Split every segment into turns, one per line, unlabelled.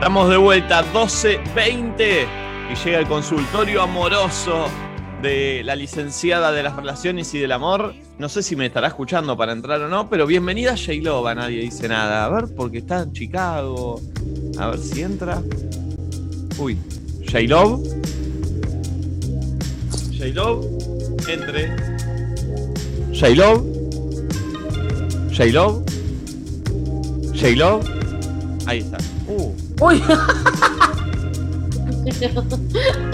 Estamos de vuelta, 12.20 y llega el consultorio amoroso de la licenciada de las relaciones y del amor. No sé si me estará escuchando para entrar o no, pero bienvenida J-Lova, nadie dice nada. A ver, porque está en Chicago. A ver si entra. Uy, J-Love. J-Love, entre. J-Love. J-Love. J-Love. Ahí está.
Uy,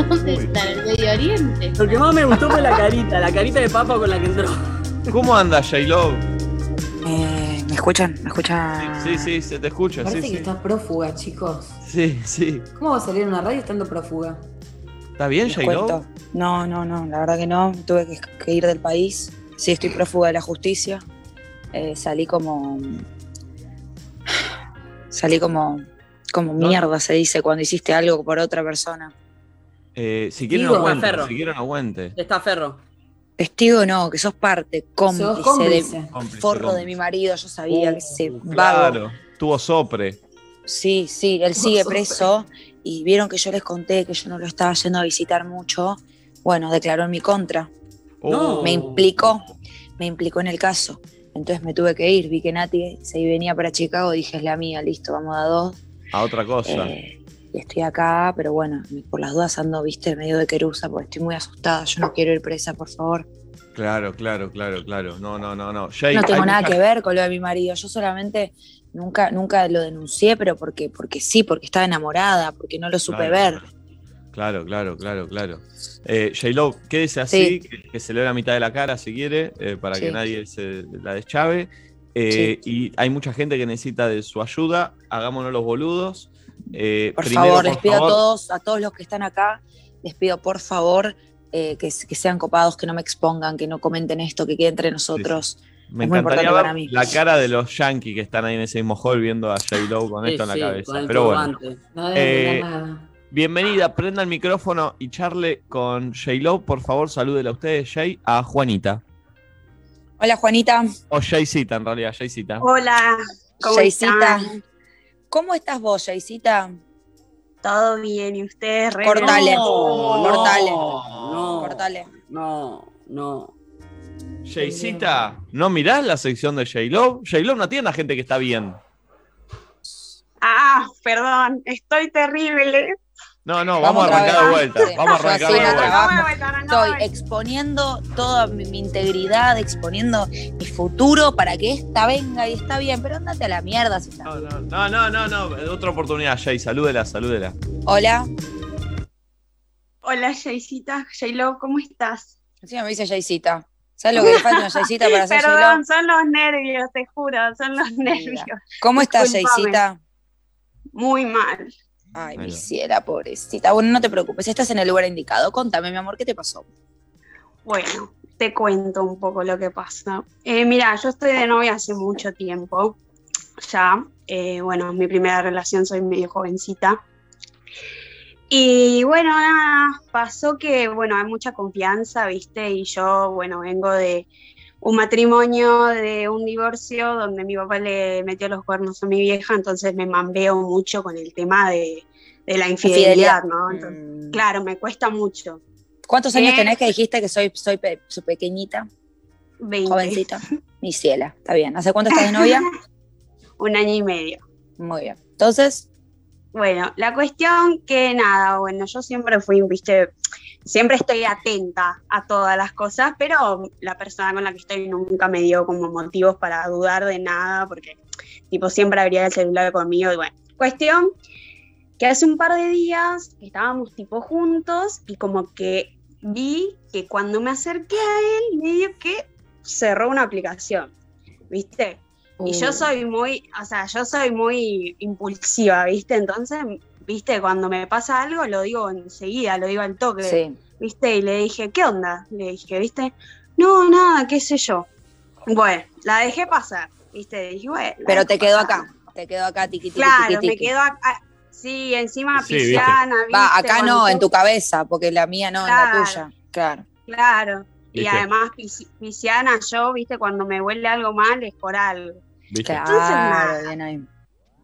¿Dónde está? ¿En el Medio Oriente?
lo que más me gustó fue la carita, la carita de papa con la que entró.
¿Cómo anda J-Love?
Eh, ¿Me escuchan? ¿Me escuchan?
Sí, sí, se te escucha.
Parece
sí,
que
sí.
estás prófuga, chicos.
Sí, sí.
¿Cómo va a salir en una radio estando prófuga?
¿Está bien, J-Lo?
No, no, no, la verdad que no. Tuve que, que ir del país. Sí, estoy prófuga de la justicia. Eh, salí como. Salí como. Como
No.
mierda se dice cuando hiciste algo por otra persona.
Eh, si quieren,
Digo,
aguante.
Ferro.
Si quieren, aguante.
Está Ferro.
Testigo no, que sos parte, cómplice,
Sos cómplice.
de
Cómplice,
forro de mi marido. Yo sabía que ese
Uh,
vago.
Claro, tuvo sopre.
Sí, sí, él sigue preso y vieron que yo les conté que yo no lo estaba yendo a visitar mucho. Bueno, declaró en mi contra.
No.
me implicó, me implicó en el caso. Entonces me tuve que ir, vi que Nati se venía para Chicago, dije es la mía, listo, vamos a dos.
A otra cosa.
Eh, y estoy acá, pero bueno, por las dudas ando, viste, medio de querusa, porque estoy muy asustada, yo no quiero ir presa, por favor.
Claro, claro, claro, claro. No, no, no, no.
No tengo nada
mucha-
que ver con lo de mi marido, yo solamente nunca, nunca lo denuncié, pero porque, porque sí, porque estaba enamorada, porque no lo supe
Claro,
ver.
Claro, claro, claro, claro. Eh, J-Lo, quédese así, que, que se le ve la mitad de la cara si quiere, eh, para que nadie se la deschave. Eh, Y hay mucha gente que necesita de su ayuda. Hagámonos los boludos. Eh,
Por
primero,
favor, les pido
favor,
a todos, a todos los que están acá, les pido por favor eh, que, que sean copados, que no me expongan, que no comenten esto, que quede entre nosotros.
Me
es muy
encantaría
importante
ver
para mí.
la cara de los yankees que están ahí en ese mismo hall viendo a J-Lo con
Sí,
esto en la
sí,
cabeza.
con
Pero bueno.
No
Eh,
nada.
bienvenida, prenda el micrófono y charle con J-Lo. Por favor, salúdela a ustedes, Jay, a Juanita.
Hola Juanita,
O Jaycita, en realidad, Jaycita.
Hola, ¿cómo
Jaycita.
están?
¿Cómo estás vos, Jaycita?
¿Todo bien? ¿Y ustedes? Re
Cortale.
No,
Cortale.
No,
Cortale.
no, no.
Jaycita, ¿no mirás la sección de J-Lo? J-Lo no atiende a gente que está bien.
Ah, perdón, estoy terrible.
No, no, vamos,
Vamos
a arrancar de vuelta. Vamos a arrancar de vuelta.
Estoy exponiendo toda mi, mi integridad, exponiendo mi futuro para que esta venga y está bien, pero andate a la mierda si está.
No, no, no, no, no, no. Otra oportunidad, Jay. Salúdela, salúdela.
Hola,
Hola, Jaycita. Jaylo, ¿cómo estás?
encima me dice Jaycita. ¿Sabes lo que le falta a Jaycita para hacer
Perdón, son los nervios, te juro, son los nervios.
¿Cómo estás. Jaycita?
Muy mal.
Ay, mi ciela, pobrecita. Bueno, no te preocupes, estás en el lugar indicado. Contame, mi amor, ¿qué te pasó?
Bueno, te cuento un poco lo que pasa. Eh, mira, yo estoy de novia hace mucho tiempo. Ya, eh, bueno, mi primera relación soy medio jovencita. Y bueno, nada, pasó que, bueno, hay mucha confianza, ¿viste? Y yo, bueno, vengo de un matrimonio, de un divorcio, donde mi papá le metió los cuernos a mi vieja, entonces me mambeo mucho con el tema de, de la infidelidad, ¿no? Entonces,
Mm.
claro, me cuesta mucho.
¿Cuántos años
Eh,
tenés que dijiste que soy, soy, pe- soy pequeñita,
20.
jovencita? Mi ciela, está bien. ¿Hace cuánto estás de novia?
un año y medio.
Muy bien. Entonces,
Bueno, la cuestión que nada, bueno, yo siempre fui, viste, siempre estoy atenta a todas las cosas, pero la persona con la que estoy nunca me dio como motivos para dudar de nada, porque tipo siempre abría el celular conmigo y bueno, cuestión que hace un par de días estábamos tipo juntos y como que vi que cuando me acerqué a él, medio que cerró una aplicación, ¿viste? Y yo
Uh,
soy muy, o sea, yo soy muy impulsiva, ¿viste? Entonces, ¿viste? Cuando me pasa algo, lo digo enseguida, lo digo al toque,
sí.
¿Viste? Y le dije, ¿qué onda? Le dije, ¿viste? No, nada, qué sé yo. Bueno, la dejé pasar, ¿viste? Dije, bueno.
Pero te quedó
pasar.
acá. Te quedó acá, tiqui, tiqui,
Claro,
tiqui,
me quedó acá. Sí, encima
Sí,
pisciana, ¿viste?
Va, acá no, en tu cabeza, porque la mía no, en la tuya. Claro.
Claro. Y
¿Viste?
además, pisci- pisciana, yo, ¿viste? Cuando me huele algo mal es por algo.
¿Viste?
Claro,
Entonces, nada.
bien ahí.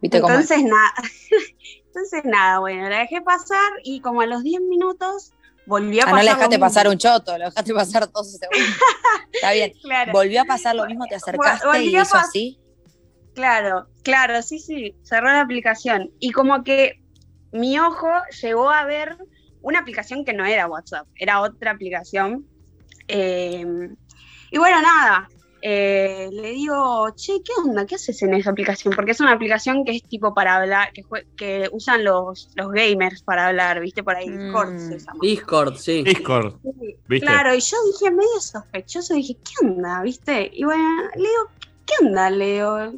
¿Viste cómo es?
Entonces, nada. Entonces, nada, bueno, la dejé pasar y como a los 10 minutos volvió a
Ah,
pasar.
no le dejaste pasar un choto, lo dejaste pasar 12 segundos. Está bien.
Claro.
Volvió a pasar lo mismo, te acercaste y
Volvió a
hizo así.
Claro, claro, sí, sí, cerró la aplicación. Y como que mi ojo llegó a ver una aplicación que no era WhatsApp, era otra aplicación. Eh, y bueno, nada, eh, le digo, che, ¿qué onda? ¿Qué haces en esa aplicación? Porque es una aplicación que es tipo para hablar, que, que usan los, los gamers para hablar, ¿viste? Por ahí, Discord
Mm.
se llama.
Discord, sí.
Discord,
Sí,
¿viste?
Claro, y yo dije medio sospechoso, dije, ¿qué onda? ¿Viste? Y bueno, le digo, ¿qué onda, Leo?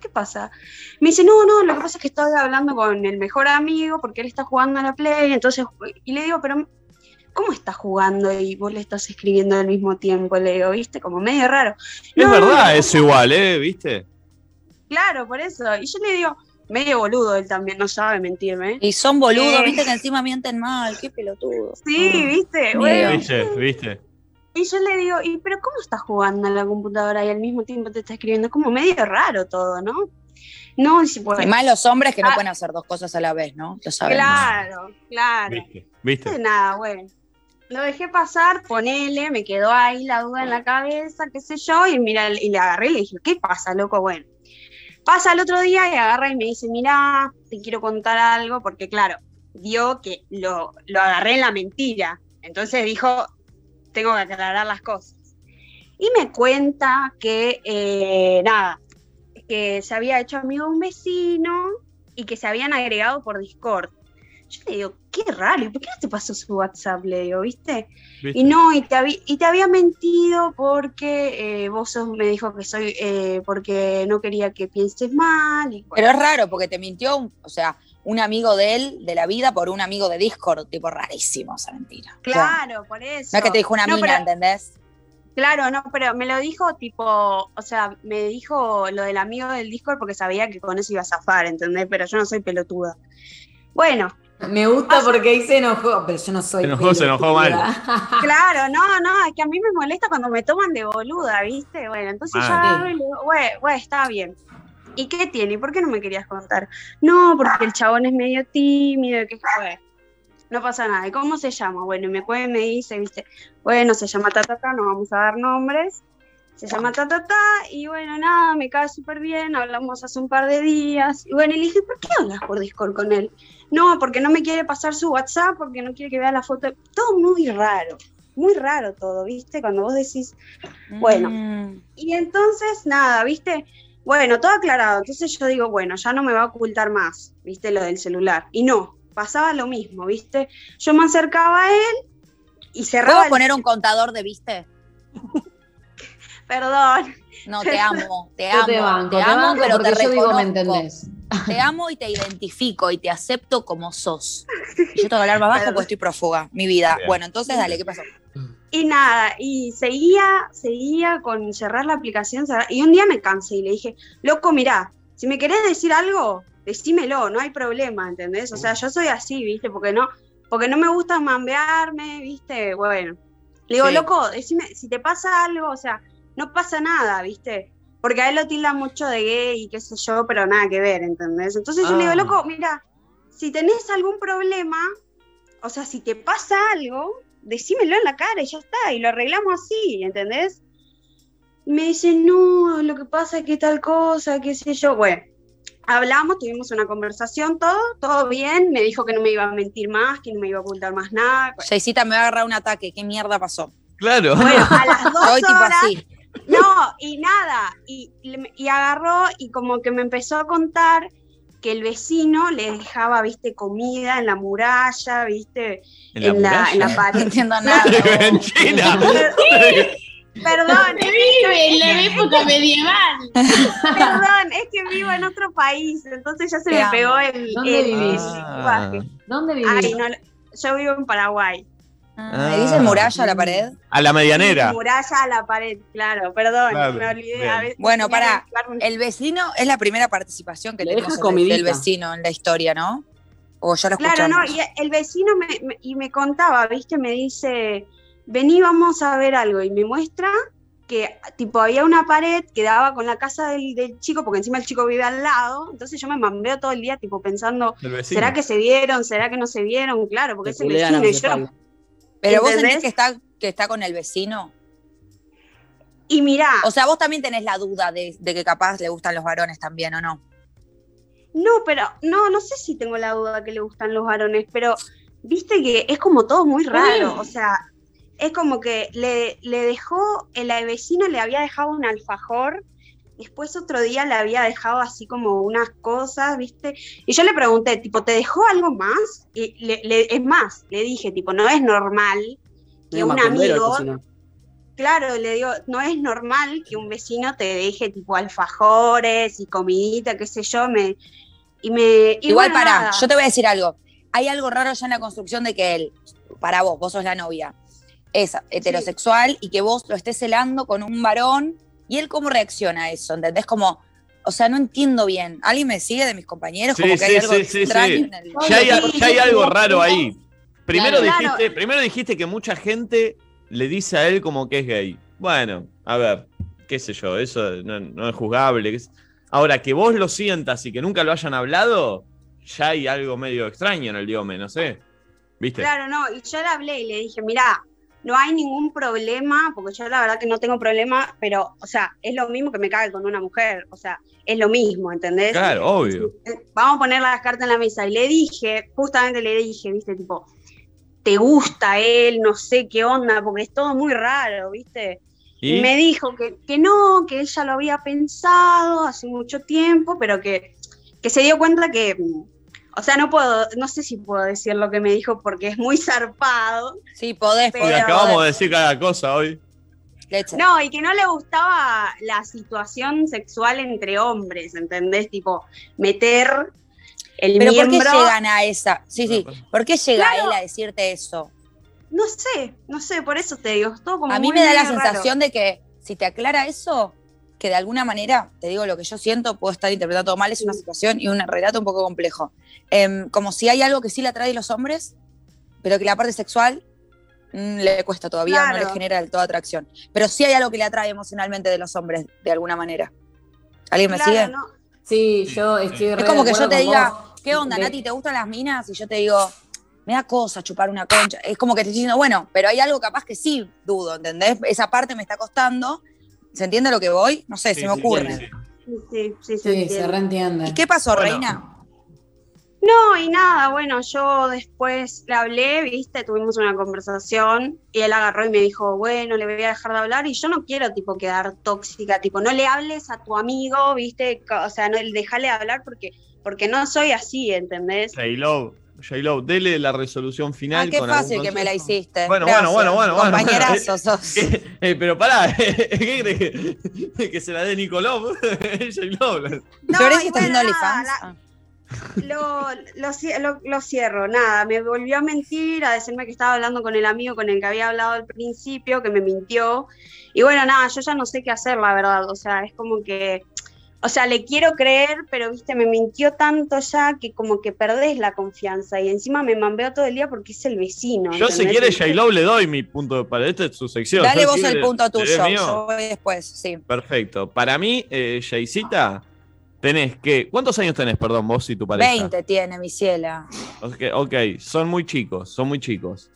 ¿Qué pasa? Me dice, no, no, lo que pasa es que estoy hablando con el mejor amigo porque él está jugando a la Play, entonces, y le digo, pero ¿cómo estás jugando y vos le estás escribiendo al mismo tiempo? Le digo, ¿viste? Como medio raro.
Es
No,
verdad
no,
eso igual, ¿eh? ¿Viste?
Claro, por eso. Y yo le digo, medio boludo él también, no sabe mentirme.
Y son boludos,
Eh.
viste que encima mienten mal, qué pelotudo.
Sí, ¿viste? Bueno,
¿Viste? ¿Viste?
Y yo le digo, ¿y pero cómo estás jugando en la computadora y al mismo tiempo te está escribiendo? Como medio raro todo, ¿no? No, y si puede.
Y más los hombres que no
Ah.
pueden hacer dos cosas a la vez, ¿no? Lo sabemos.
Claro, claro.
¿Viste?
Nada, bueno. Lo dejé pasar, ponele, me quedó ahí la duda en la cabeza, qué sé yo, y mira, y le agarré y le dije, ¿qué pasa, loco? Bueno. Pasa el otro día y agarra y me dice, mira, te quiero contar algo, porque claro, vio que lo, lo agarré en la mentira. Entonces dijo, tengo que aclarar las cosas. Y me cuenta que, eh, nada, que se había hecho amigo de un vecino y que se habían agregado por Discord. Yo le digo, qué raro, ¿y por qué no te pasó su WhatsApp? Le digo, ¿viste?
¿Viste?
Y no, y te, y te había mentido porque eh, vos sos- me dijo que soy, eh, porque no quería que pienses mal. Y, bueno.
Pero es raro porque te mintió, un- o sea, un amigo de él, de la vida, por un amigo de Discord. Tipo, rarísimo esa mentira. O sea,
claro, por eso.
no es que te dijo una
No,
mina,
pero-
¿entendés?
Claro, no, pero me lo dijo tipo, o sea, me dijo lo del amigo del Discord porque sabía que con eso iba a zafar, ¿entendés? Pero yo no soy pelotuda. Bueno,
Me gusta porque ahí se enojó, pero yo no soy.
Se enojó, se enojó mal.
Claro, no, no, es que a mí me molesta cuando me toman de boluda, ¿viste? Bueno, entonces yo
Ah.
agarro y le digo, güey, güey, está bien. ¿Y qué tiene? ¿Y por qué no me querías contar? No, porque el chabón es medio tímido, que fue. No pasa nada. ¿Y cómo se llama? Bueno, y me cuenta, me dice, ¿viste? Bueno, se llama Tatata, no vamos a dar nombres. Se llama Tatata, y bueno, nada, me cae súper bien, hablamos hace un par de días. Y bueno, y le dije, ¿por qué hablas por Discord con él? No, porque no me quiere pasar su WhatsApp, porque no quiere que vea la foto. Todo muy raro, muy raro todo, ¿viste? Cuando vos decís, Bueno.
Mm.
y entonces, nada, ¿viste? Bueno, todo aclarado. Entonces yo digo, bueno, ya no me va a ocultar más, ¿viste? Lo del celular. Y no, pasaba lo mismo, ¿viste? Yo me acercaba a él y cerraba.
¿Puedo
el-
poner un contador de viste?
Perdón.
No, te amo, te
Yo
amo,
te banco,
te
te
amo,
banco
pero te
yo digo, me
reconozco.
entendés.
Te amo y te identifico y te acepto como sos. Y yo tengo que hablar más bajo
Perdón.
porque estoy prófuga, mi vida.
Bien.
Bueno, entonces dale, ¿qué pasó?
Y nada, y seguía, seguía con cerrar la aplicación. cerrar- Y un día me cansé y le dije, loco, mirá, si me querés decir algo, decímelo, no hay problema, ¿entendés? O sea, yo soy así, ¿viste? Porque no, porque no me gusta mambearme, ¿viste? Bueno. Le digo,
Sí.
loco, decime, si te pasa algo, o sea, no pasa nada, ¿viste? Porque a él lo tilda mucho de gay y qué sé yo, pero nada que ver, ¿entendés? Entonces yo le digo,
Ah.
loco, mira, si tenés algún problema, o sea, si te pasa algo, decímelo en la cara y ya está, y lo arreglamos así, ¿entendés? Y me dice, no, lo que pasa es que tal cosa, qué sé yo. Bueno, hablamos, tuvimos una conversación, todo, todo bien, me dijo que no me iba a mentir más, que no me iba a ocultar más nada. Bueno,
me va a agarrar un ataque, ¿qué mierda pasó?
Claro.
bueno, a las dos
Soy tipo así.
No, y nada, y, y- y agarró y como que me empezó a contar que el vecino le dejaba, viste, comida en la muralla, viste, en la, en la
No
pared.
entiendo nada.
en China.
Perdón,
Se vive en la época medieval.
perdón, es que vivo en otro país, entonces ya se
Te
me
amo.
pegó el,
¿Dónde
el-
vivís?
el
Ah.
lenguaje.
¿Dónde vivís?
Ay, no, yo vivo en Paraguay.
Ah, ¿y dice muralla a la pared?
A la medianera.
Muralla a la pared, claro, perdón,
Claro,
me olvidé.
bien.
a veces
Bueno,
un-
El vecino es la primera participación que
Le
tenemos el- del vecino en la historia, ¿no? O ya lo
Claro, no, y el vecino me, me- y me contaba, viste, me dice, vení, vamos a ver algo, y me muestra que tipo había una pared que daba con la casa del, del chico, porque encima el chico vive al lado, entonces yo me mambeo todo el día tipo pensando. ¿será que se vieron? ¿Será que no se vieron? Claro, porque es el vecino y yo
Pero vos sentís que está, que está con el vecino.
Y mirá,
O sea, vos también tenés la duda de, de que capaz le gustan los varones también, ¿o no?
no, pero no, no sé si tengo la duda que le gustan los varones, pero viste que es como todo muy raro, o sea, es como que le, le dejó, el vecino le había dejado un alfajor, después otro día le había dejado así como unas cosas, viste, y yo le pregunté, tipo, ¿te dejó algo más? Y le- le- es más, le dije, tipo, no es normal que un amigo. Claro, le digo, no es normal que un vecino te deje tipo alfajores y comidita, qué sé yo, me y me y
Igual
bueno,
para,
nada.
yo te voy a decir algo. Hay algo raro ya en la construcción de que él, para vos, vos sos la novia, es heterosexual y que vos lo estés celando con un varón y él cómo reacciona a eso, ¿entendés? Como, o sea, no entiendo bien. ¿Alguien me sigue de mis compañeros?
Sí,
Como que hay
sí,
algo
sí,
extraño
sí.
en el...
Ya hay, ya algo raro ahí. Primero,
Claro.
dijiste, primero dijiste que mucha gente le dice a él como que es gay. Bueno, a ver, qué sé yo, eso no, no es juzgable. Ahora, que vos lo sientas y que nunca lo hayan hablado, ya hay algo medio extraño en el diome, no sé. ¿Viste?
Claro, no, y yo le hablé y le dije, mira, no hay ningún problema, porque yo la verdad que no tengo problema, pero, o sea, es lo mismo que me cague con una mujer, o sea, es lo mismo, ¿entendés?
Claro, obvio.
Eh, Vamos a poner las cartas en la mesa. Y le dije, justamente le dije, viste, tipo, te gusta él, no sé qué onda, porque es todo muy raro, viste. Y, me dijo que, que no, que él ya lo había pensado hace mucho tiempo, pero que, que se dio cuenta que, o sea, no puedo, no sé si puedo decir lo que me dijo porque es muy zarpado.
Sí, podés,
Pero-
Y
podés.
acabamos de decir cada cosa hoy.
Leche.
No, y que no le gustaba la situación sexual entre hombres, ¿entendés? Tipo, meter el
Pero ¿por qué llegan a esa? Sí, sí. ¿Por qué llega
Claro.
él a decirte eso?
No sé, no sé, por eso te digo, es todo como
A mí me da la sensación de que si te aclara eso, que de alguna manera, te digo lo que yo siento, puedo estar interpretando mal, es una situación y un relato un poco complejo. Em, como si hay algo que sí le atrae a los hombres, pero que la parte sexual mm, le cuesta todavía, no le
Claro.
genera del todo atracción. Pero sí hay algo que le atrae emocionalmente de los hombres, de alguna manera. ¿Alguien me
Claro,
sigue?
no,
Sí, yo estoy
Es
re
como que yo te diga,
vos.
¿qué onda,
De-
Nati? ¿Te gustan las minas? Y yo te digo, me da cosa chupar una concha. Es como que te estoy diciendo, bueno, pero hay algo capaz que sí dudo, ¿entendés? Esa parte me está costando. ¿Se entiende lo que voy? No sé,
Sí,
se me ocurre.
sí, sí.
sí, sí, sí, se
Sí, se
entiende.
reentiende.
¿Y qué pasó,
Bueno.
Reina?
No, y nada, bueno, yo después le hablé, viste, tuvimos una conversación y él agarró y me dijo, bueno, le voy a dejar de hablar y yo no quiero, tipo, quedar tóxica, tipo, no le hables a tu amigo, viste, o sea, no, déjale hablar porque, porque no soy así, ¿entendés?
J-Lo, J-Lo, dele la resolución final.
Ah, qué
con algún
fácil que me la hiciste.
Bueno,
Gracias.
bueno, bueno, bueno, bueno,
Compañerazo sos.
¿Qué? Eh, pero pará, ¿qué crees que, que se la dé Nicoló? J-Lo.
No,
¿Florencia
y
está haciendo
bueno, nada,
OnlyFans? Ah.
lo, lo- lo cierro, nada, me volvió a mentir, a decirme que estaba hablando con el amigo con el que había hablado al principio, que me mintió. Y bueno, nada, yo ya no sé qué hacer, la verdad. O sea, es como que, o sea, le quiero creer, pero viste, me mintió tanto ya que como que perdés la confianza. Y encima me mambeo todo el día porque es el vecino.
Yo si
¿entendés?
quiere J-Lo le doy mi punto de para esta es su sección.
Dale
Yo
vos el punto
¿querés
tuyo. Yo voy después, sí.
Perfecto. Para mí, eh, Jaycita, tenés que. ¿Cuántos años tenés, perdón, vos y tu pareja?
20 tiene, mi ciela.
Ok, ok, son muy chicos, son muy chicos.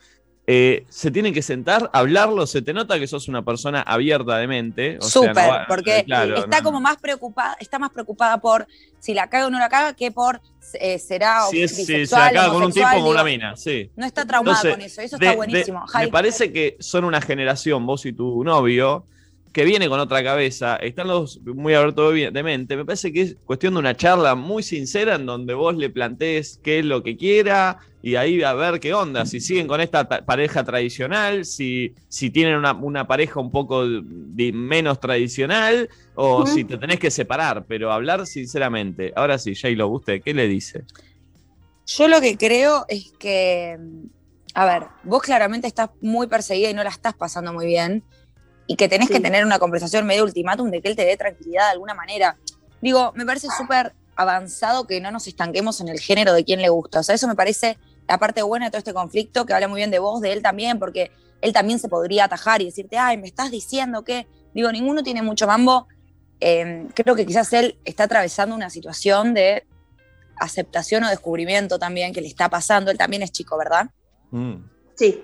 Eh, se tienen que sentar, hablarlo, se te nota que sos una persona abierta de mente. o sea,
Súper,
no va-
porque
claro,
está
no-
como más preocupada, está más preocupada por si la caga o no la caga que por eh, será
Si, es, si se acaba con un tipo o con una mina, sí.
No está traumada
Entonces,
con eso, eso
De-
está
de-
buenísimo.
me parece que son una generación, vos y tu novio, que viene con otra cabeza, están los muy abiertos de mente. Me parece que es cuestión de una charla muy sincera en donde vos le plantees qué es lo que quiera y ahí a ver qué onda, si siguen con esta pa- pareja tradicional, si, si tienen una, una pareja un poco de- menos tradicional o si te tenés que separar, pero hablar sinceramente. Ahora sí, J-Lo, ¿usted qué le dice?
Yo lo que creo es que, a ver, vos claramente estás muy perseguida y no la estás pasando muy bien y que tenés
Sí.
que tener una conversación medio ultimátum de que él te dé tranquilidad de alguna manera. Digo, me parece súper avanzado que no nos estanquemos en el género de quién le gusta. O sea, eso me parece la parte buena de todo este conflicto, que habla muy bien de vos, de él también, porque él también se podría atajar y decirte, ay, me estás diciendo que, Digo, ninguno tiene mucho mambo. Eh, creo que quizás él está atravesando una situación de aceptación o descubrimiento también que le está pasando. Él también es chico, ¿verdad?
Mm.
Sí.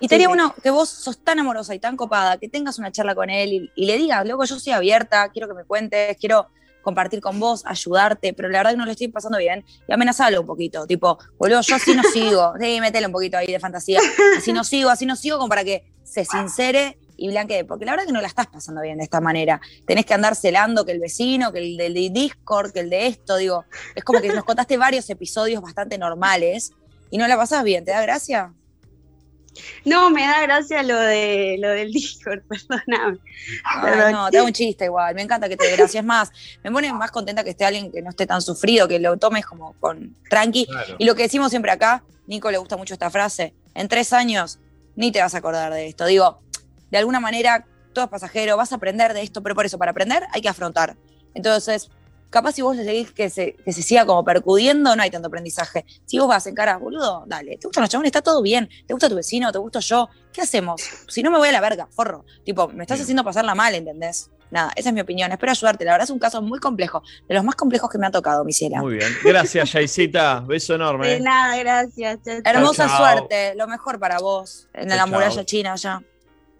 Y tenía
sí.
uno que vos sos tan amorosa y tan copada, que tengas una charla con él y, y le digas, luego yo soy abierta, quiero que me cuentes, quiero compartir con vos, ayudarte, pero la verdad que no lo estoy pasando bien. Y amenazalo un poquito, tipo, boludo, yo así no sigo. Sí, un poquito ahí de fantasía. Así no sigo, así no sigo, como para que se sincere y blanquee. Porque la verdad que no la estás pasando bien de esta manera. Tenés que andar celando que el vecino, que el del de Discord, que el de esto, digo. Es como que nos contaste varios episodios bastante normales y no la pasás bien. ¿Te da gracia?
No, me da gracia lo de lo del Discord, perdóname.
Ay,
Perdón.
no, te hago un chiste igual. Me encanta que te gracias más. Me pone más contenta que esté alguien que no esté tan sufrido, que lo tomes como con tranqui.
Claro.
Y lo que decimos siempre acá, Nico le gusta mucho esta frase, en tres años ni te vas a acordar de esto. Digo, de alguna manera todo es pasajero, vas a aprender de esto, pero por eso, para aprender hay que afrontar. Entonces, capaz si vos le seguís que se, que se siga como percudiendo, no hay tanto aprendizaje. Si vos vas en cara, boludo, dale, ¿te gustan los chabones? Está todo bien. ¿Te gusta tu vecino? ¿Te gusto yo? ¿Qué hacemos? Si no me voy a la verga, forro. Tipo, me estás haciendo pasarla mal, ¿entendés? Nada, esa es mi opinión. Espero ayudarte. La verdad es un caso muy complejo, de los más complejos que me ha tocado, mi ciela.
Muy bien. Gracias, Jaisita. Beso enorme.
De nada, gracias. chao, chao.
Hermosa suerte, lo mejor para vos en
Chao,
la
chao.
muralla china allá.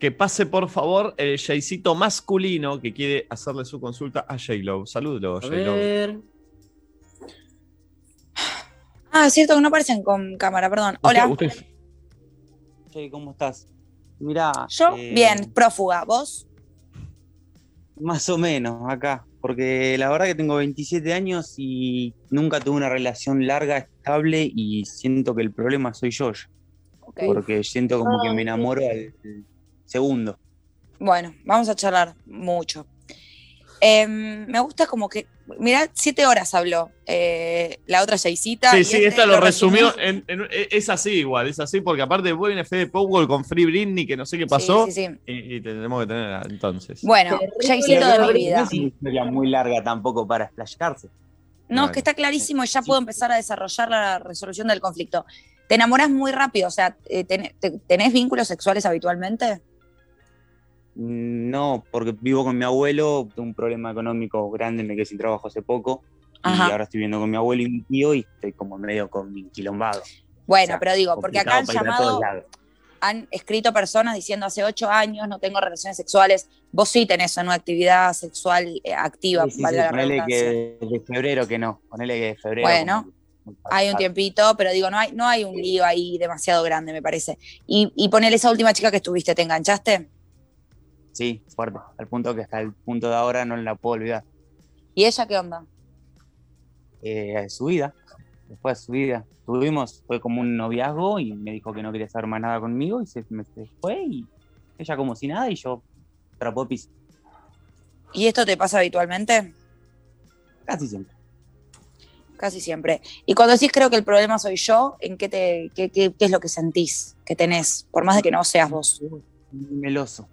Que pase, por favor, el Jaisito masculino que quiere hacerle su consulta a J-Lo. Salúdalo,
A
J-Lo.
ver.
Ah, es cierto que no aparecen con cámara, perdón. Hola.
Usted- usted-
Che, ¿cómo estás? Mirá.
Yo,
eh,
bien, prófuga. ¿Vos?
Más o menos, acá. Porque la verdad que tengo 27 años y nunca tuve una relación larga, estable y siento que el problema soy yo. Porque siento como que me enamoro al al segundo.
Bueno, vamos a charlar mucho. Em, me gusta como que, mirá, siete horas habló eh, la otra Jaisita.
Sí,
y
sí,
este
esta lo resumió. en- en- es así igual, es así, porque aparte después viene Fede Powell con Free Britney, que no sé qué pasó,
Sí, sí, sí.
Y, y tenemos que tener entonces.
Bueno,
lo
de mi vida.
No es una historia muy larga tampoco para explayarse.
No, es que está clarísimo y ya puedo empezar a desarrollar la resolución del conflicto. Te enamorás muy rápido, o sea, eh, ten- te- ¿tenés vínculos sexuales habitualmente?
No, porque vivo con mi abuelo, tengo un problema económico grande, me quedé sin trabajo hace poco.
Ajá.
Y ahora estoy viviendo con mi abuelo y mi tío y estoy como medio con mi quilombado.
Bueno,
O sea,
pero digo, porque acá han llamado, han escrito personas diciendo hace ocho años no tengo relaciones sexuales. Vos sí tenés una actividad sexual eh, activa,
Sí, sí,
valga
sí,
la
ponele que de febrero que no, ponele que de febrero.
Bueno,
como-
Hay un tiempito, pero digo, no hay, no hay un lío ahí demasiado grande, me parece. Y, y ponele esa última chica que estuviste, ¿te enganchaste?
Sí, fuerte, al punto que hasta el punto de ahora no la puedo olvidar.
¿Y ella qué onda?
Eh, su vida, después de su vida, tuvimos, fue como un noviazgo y me dijo que no quería saber más nada conmigo y se, me, se fue y ella como si nada y yo trapó piso,
¿Y esto te pasa habitualmente?
casi siempre.
Casi siempre. Y cuando decís creo que el problema soy yo, ¿en qué, te, qué, qué- qué es lo que sentís que tenés? Por más de que no seas vos.
Meloso,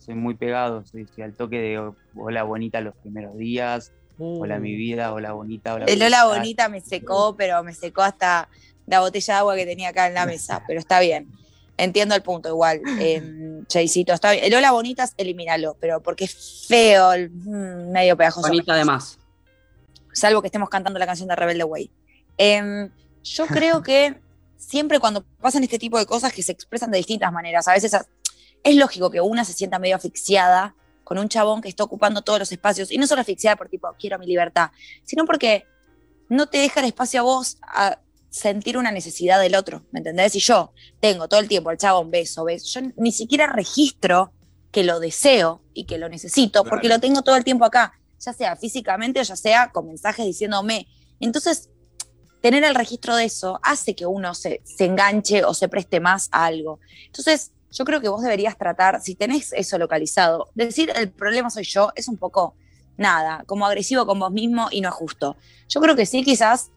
soy muy pegado, soy, soy al toque de hola bonita los primeros días, hola mi vida, hola bonita, hola
El hola bonita me secó, pero me secó hasta la botella de agua que tenía acá en la mesa. Pero está bien. Entiendo el punto igual. Eh, está bien. El hola bonitas, elimínalo, pero porque es feo, el, mm, medio pegajoso.
Bonita además.
salvo que estemos cantando la canción de Rebelde Way. Em, yo creo que siempre cuando pasan este tipo de cosas que se expresan de distintas maneras, a veces es lógico que una se sienta medio asfixiada con un chabón que está ocupando todos los espacios, y no solo asfixiada por tipo, quiero mi libertad, sino porque no te deja el espacio a vos a sentir una necesidad del otro, ¿me entendés? Y yo tengo todo el tiempo al chabón beso, beso, yo ni siquiera registro que lo deseo y que lo necesito, porque lo tengo todo el tiempo acá, ya sea físicamente o ya sea con mensajes diciéndome. Entonces, tener el registro de eso hace que uno se, se enganche o se preste más a algo. Entonces, yo creo que vos deberías tratar, si tenés eso localizado, decir el problema soy yo es un poco nada, como agresivo con vos mismo y no es justo. Yo creo que sí, quizás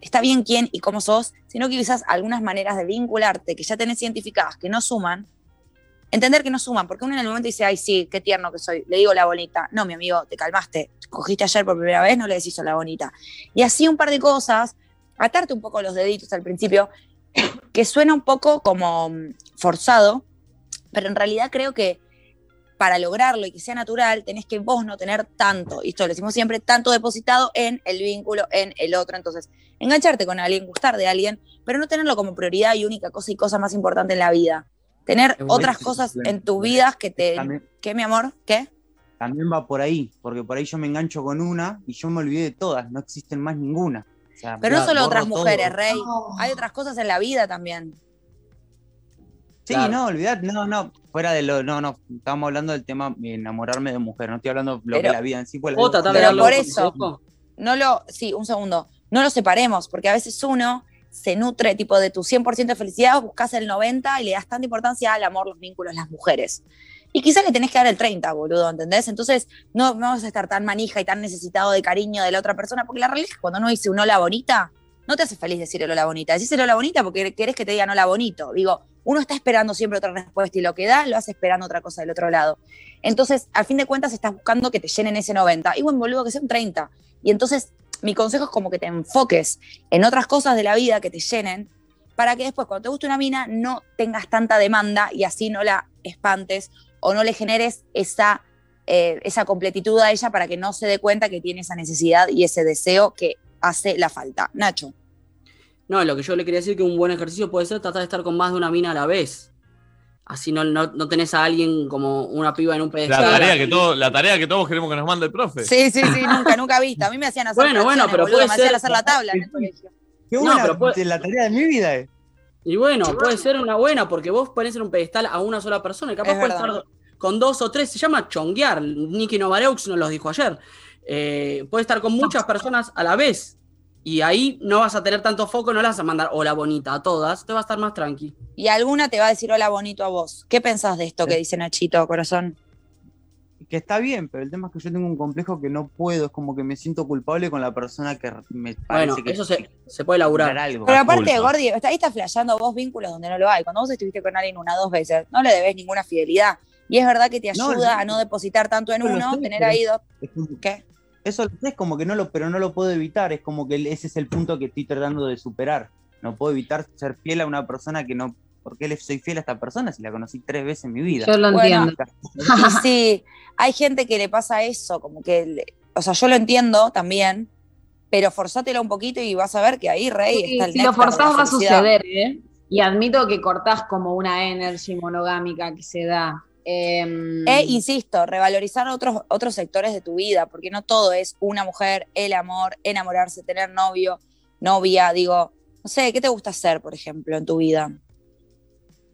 está bien quién y cómo sos, sino que quizás algunas maneras de vincularte que ya tenés identificadas que no suman, entender que no suman, porque uno en el momento dice, ay, sí, qué tierno que soy, le digo la bonita. No, mi amigo, te calmaste, cogiste ayer por primera vez, no le decís la bonita. Y así un par de cosas, atarte un poco los deditos al principio, que suena un poco como mm, forzado, pero en realidad creo que para lograrlo y que sea natural, tenés que vos no tener tanto, y esto lo decimos siempre, tanto depositado en el vínculo, en el otro. Entonces, engancharte con alguien, gustar de alguien, pero no tenerlo como prioridad y única cosa y cosa más importante en la vida. Tener otras cosas en tu vida que te...
También,
¿Qué, mi amor? ¿Qué?
también va por ahí, porque por ahí yo me engancho con una y yo me olvidé de todas, no existen más ninguna. O sea,
Pero no solo otras
todo.
mujeres, Rey. Hay otras cosas en la vida también.
Sí,
Claro.
no, olvidad, no, no, fuera de lo, no, no, estamos hablando del tema de enamorarme de mujer, no estoy hablando de lo
Pero-
que la vida en sí. pues la
Vos
vida-
Pero por eso- no lo, sí, un segundo, no lo separemos, porque a veces uno se nutre tipo de tu 100% de felicidad, buscas el 90 y le das tanta importancia al amor, los vínculos, las mujeres. Y quizás le tenés que dar el 30, boludo, ¿entendés? Entonces no, no vas a estar tan manija y tan necesitado de cariño de la otra persona, porque la realidad es que cuando uno dice un hola bonita, no te hace feliz decir el hola bonita. Decís el hola bonita porque querés que te digan hola bonito. Digo, uno está esperando siempre otra respuesta y lo que da lo hace esperando otra cosa del otro lado. Entonces, al fin de cuentas, estás buscando que te llenen ese 90. Y bueno, boludo, que sea un 30. Y entonces, mi consejo es como que te enfoques en otras cosas de la vida que te llenen, para que después, cuando te guste una mina, no tengas tanta demanda y así no la espantes o no le generes esa, eh, esa completitud a ella para que no se dé cuenta que tiene esa necesidad y ese deseo que hace la falta. Nacho.
No, lo que yo le quería decir que un buen ejercicio puede ser tratar de estar con más de una mina a la vez. Así no, no, no tenés a alguien como una piba en un
La
pedestal.
tarea, que todo, la tarea que todos queremos que nos mande el profe.
Sí, sí, sí, nunca, nunca vista. A mí me hacían hacer
Bueno, bueno, pero
boludo,
puede
me hacían
ser-
hacer la tabla en el colegio.
Qué
No,
buena,
pero puede-
la tarea de mi vida. eh.
Y bueno, puede ser una buena, porque vos ponés en un pedestal a una sola persona, y capaz
Es
puede
verdad.
estar con dos o tres, se llama chonguear, Nicky Novareux nos lo dijo ayer. Eh, puede estar con muchas personas a la vez, y ahí no vas a tener tanto foco, no le vas a mandar hola bonita a todas, te va a estar más tranqui.
Y alguna te va a decir hola bonito a vos. ¿Qué pensás de esto que dice Nachito, corazón?
Que está bien, pero el tema es que yo tengo un complejo que no puedo, es como que me siento culpable con la persona que me parece
Bueno,
que
eso se, se puede laburar.
algo.
Pero aparte. Gordi, está- ahí estás flasheando vos vínculos donde no lo hay. Cuando vos estuviste con alguien una o dos veces, no le debes ninguna fidelidad. Y es verdad que te ayuda
no.
a no depositar tanto en uno, tener ahí dos. ¿Qué?
Eso lo sé, es como que no lo, pero no lo puedo evitar, es como que ese es el punto que estoy tratando de superar. No puedo evitar ser fiel a una persona que no, ¿por qué le soy fiel a esta persona si la conocí tres veces en mi vida?
Yo lo
Bueno.
entiendo.
Y sí, hay gente que le pasa eso, como que, le- o sea, yo lo entiendo también, pero forzátelo un poquito y vas a ver que ahí, Rey,
Sí,
está el
si lo forzás va a suceder, ¿eh? Y admito que cortás como una energy monogámica que se da. Em,
E insisto, revalorizar otros, otros sectores de tu vida, porque no todo es una mujer, el amor, enamorarse, tener novio, novia, digo, no sé, ¿qué te gusta hacer, por ejemplo, en tu vida?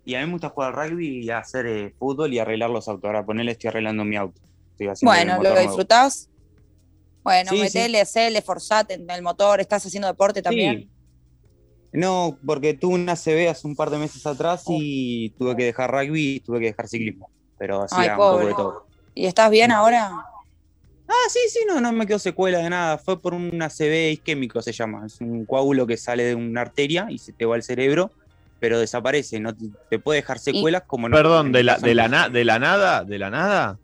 Y a mí me gusta jugar al rugby y hacer eh, fútbol y arreglar los autos. Ahora ponele, estoy arreglando mi auto.
Bueno, ¿lo
nuevo.
disfrutás? Bueno,
Sí, sí.
metele, hacele, forzate en el motor, ¿estás haciendo deporte también?
Sí. No, porque tuve una CB hace un par de meses atrás y tuve que dejar rugby y tuve que dejar ciclismo. Pero
Ay,
hacía un poco de todo.
¿Y estás bien ahora?
Ah, sí, sí, no, no me quedó secuela de nada. Fue por una CB isquémico, se llama. Es un coágulo que sale de una arteria y se te va al cerebro, pero desaparece. No te, te puede dejar secuelas como no.
Perdón, de la, de, la na- de la nada, de la nada.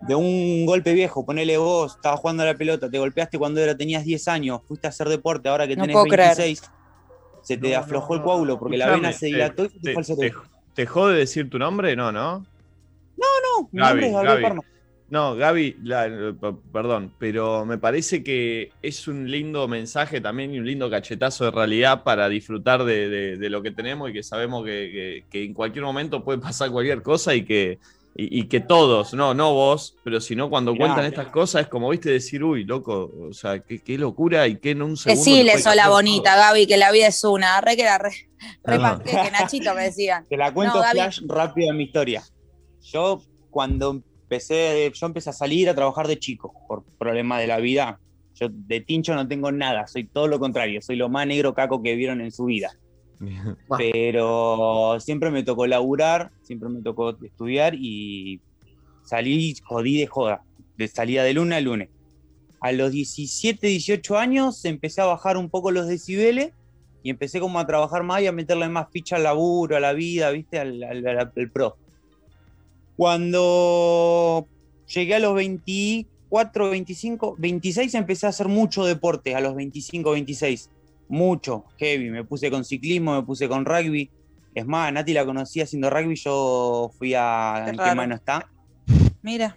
de un golpe viejo, ponele vos, estabas jugando a la pelota, te golpeaste cuando era, tenías 10 años, fuiste a hacer deporte, ahora que
No
tenés
puedo creer.
26, se te
No,
aflojó
no,
el coágulo porque la
Escuchame,
vena se
te-
dilató y te
te,
fue al
te- te jode decir tu nombre? No, ¿no?
No, mi
Gaby,
nombre es Gabriel
Gaby.
Parma.
No, Gaby, la- eh, perdón, pero me parece que es un lindo mensaje también y un lindo cachetazo de realidad para disfrutar de, de- de lo que tenemos y que sabemos que, que- que en cualquier momento puede pasar cualquier cosa y que, y, y que todos, no, no vos, pero sino cuando
Mirá.
cuentan estas cosas es como, viste, decir, uy, loco, o sea, qué, qué locura y que en un segundo.
Decile sola
cambiar
bonita,
todo.
Gaby, que la vida es una. Re que era re, re que Nachito me decían.
Te la cuento
No,
flash rápido en mi historia. Yo cuando empecé, yo empecé a salir a trabajar de chico por problemas de la vida. Yo de tincho no tengo nada, soy todo lo contrario, soy lo más negro caco que vieron en su vida. pero siempre me tocó laburar, siempre me tocó estudiar y salí, jodí de joda, de salida de lunes a lunes. A los 17, 18 años empecé a bajar un poco los decibeles y empecé como a trabajar más y a meterle más ficha al laburo, a la vida, ¿viste? Al, al- al- al pro. Cuando llegué a los 24, 25, 26 empecé a hacer mucho deporte, a los 25, 26 mucho, heavy. Me puse con ciclismo, me puse con rugby. Es más, Nati la conocí haciendo rugby, yo fui a
Qué
¿En
raro.
qué mano está?
Mira.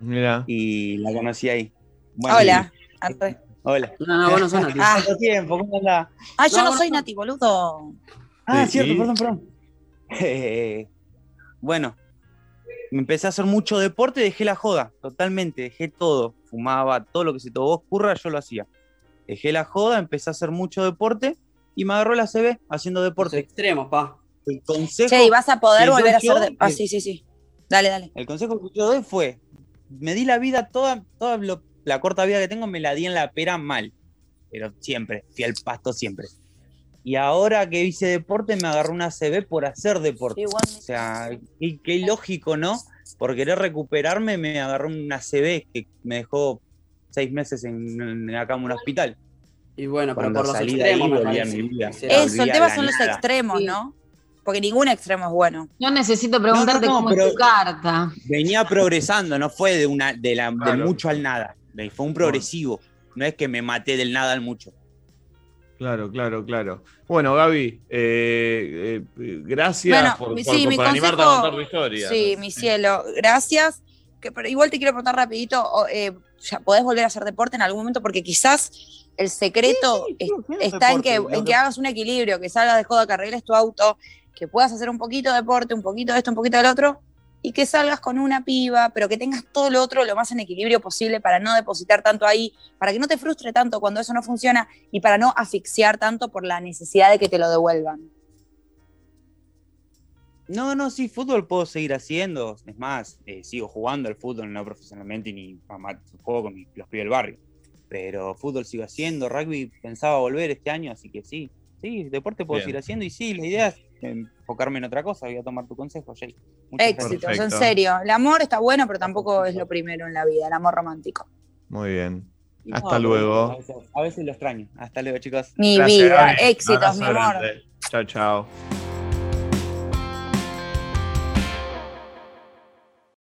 Mira.
Y la conocí ahí. Bueno,
Hola. Arre.
Hola.
No, no, vos no sos Nati.
Ah.
¿Cuánto tiempo? ¿Cómo andás?
Ah, yo
No,
no, soy
no.
Nati, boludo.
Ah,
Sí,
cierto,
y-
perdón, perdón. Eh, bueno, me empecé a hacer mucho deporte y dejé la joda, totalmente, dejé todo. Fumaba, todo lo que se te ocurra, yo lo hacía. Dejé la joda, empecé a hacer mucho deporte y me agarró la CB haciendo
Los
deporte.
extremos, pa.
El consejo,
Che, y vas a poder volver a hacer. de- Ah, sí, sí, sí. Dale, dale.
el consejo que yo doy fue, me di la vida toda, toda lo- la corta vida que tengo, me la di en la pera mal, pero siempre, fui al pasto siempre. Y ahora que hice deporte, me agarró una CB por hacer deporte. O sea, qué, qué ilógico, ¿no? Por querer recuperarme me agarró una CB que me dejó seis meses en, en acá en un hospital.
Y bueno, pero
Cuando
por los
salí de ahí,
extremos me
volví a mi vida.
Eso, el tema son los
nada.
extremos. ¿no? Porque ningún extremo es bueno.
Yo necesito preguntarte
no,
cómo es tu carta.
Venía progresando, no fue de, una, de la, del
Claro.
mucho al nada. Fue un progresivo. No es que me maté del nada al mucho.
Claro, claro, claro. Bueno, Gaby, eh, eh, gracias
Bueno,
por,
sí,
por-
mi
por animarte a contar tu historia.
Sí, mi cielo, gracias. Que, pero igual te quiero preguntar rapidito, eh, ya ¿podés volver a hacer deporte en algún momento? Porque quizás el secreto
Sí, sí,
es-
sigo haciendo
está en que- hagas un equilibrio, que salgas de joda, que arregles tu auto, que puedas hacer un poquito de deporte, un poquito de esto, un poquito del otro, y que salgas con una piba, pero que tengas todo lo otro lo más en equilibrio posible para no depositar tanto ahí, para que no te frustre tanto cuando eso no funciona y para no asfixiar tanto por la necesidad de que te lo devuelvan.
No, no, sí, fútbol puedo seguir haciendo. Es más, eh, sigo jugando al fútbol, no profesionalmente, ni mamá, juego con mi- los pibes del barrio. Pero fútbol sigo haciendo, rugby pensaba volver este año, así que sí. Sí, deporte puedo
Bien.
seguir haciendo y sí, la idea es enfocarme en otra cosa. Voy a tomar tu consejo, Jay. Muchas gracias.
Éxitos, en serio. El amor está bueno, pero tampoco es lo primero en la vida, el amor romántico.
Muy bien. Hasta luego.
A veces, a veces lo extraño. Hasta luego, chicos.
Mi
Gracias,
vida,
Gaby.
éxitos, mi amor.
Chao, chao.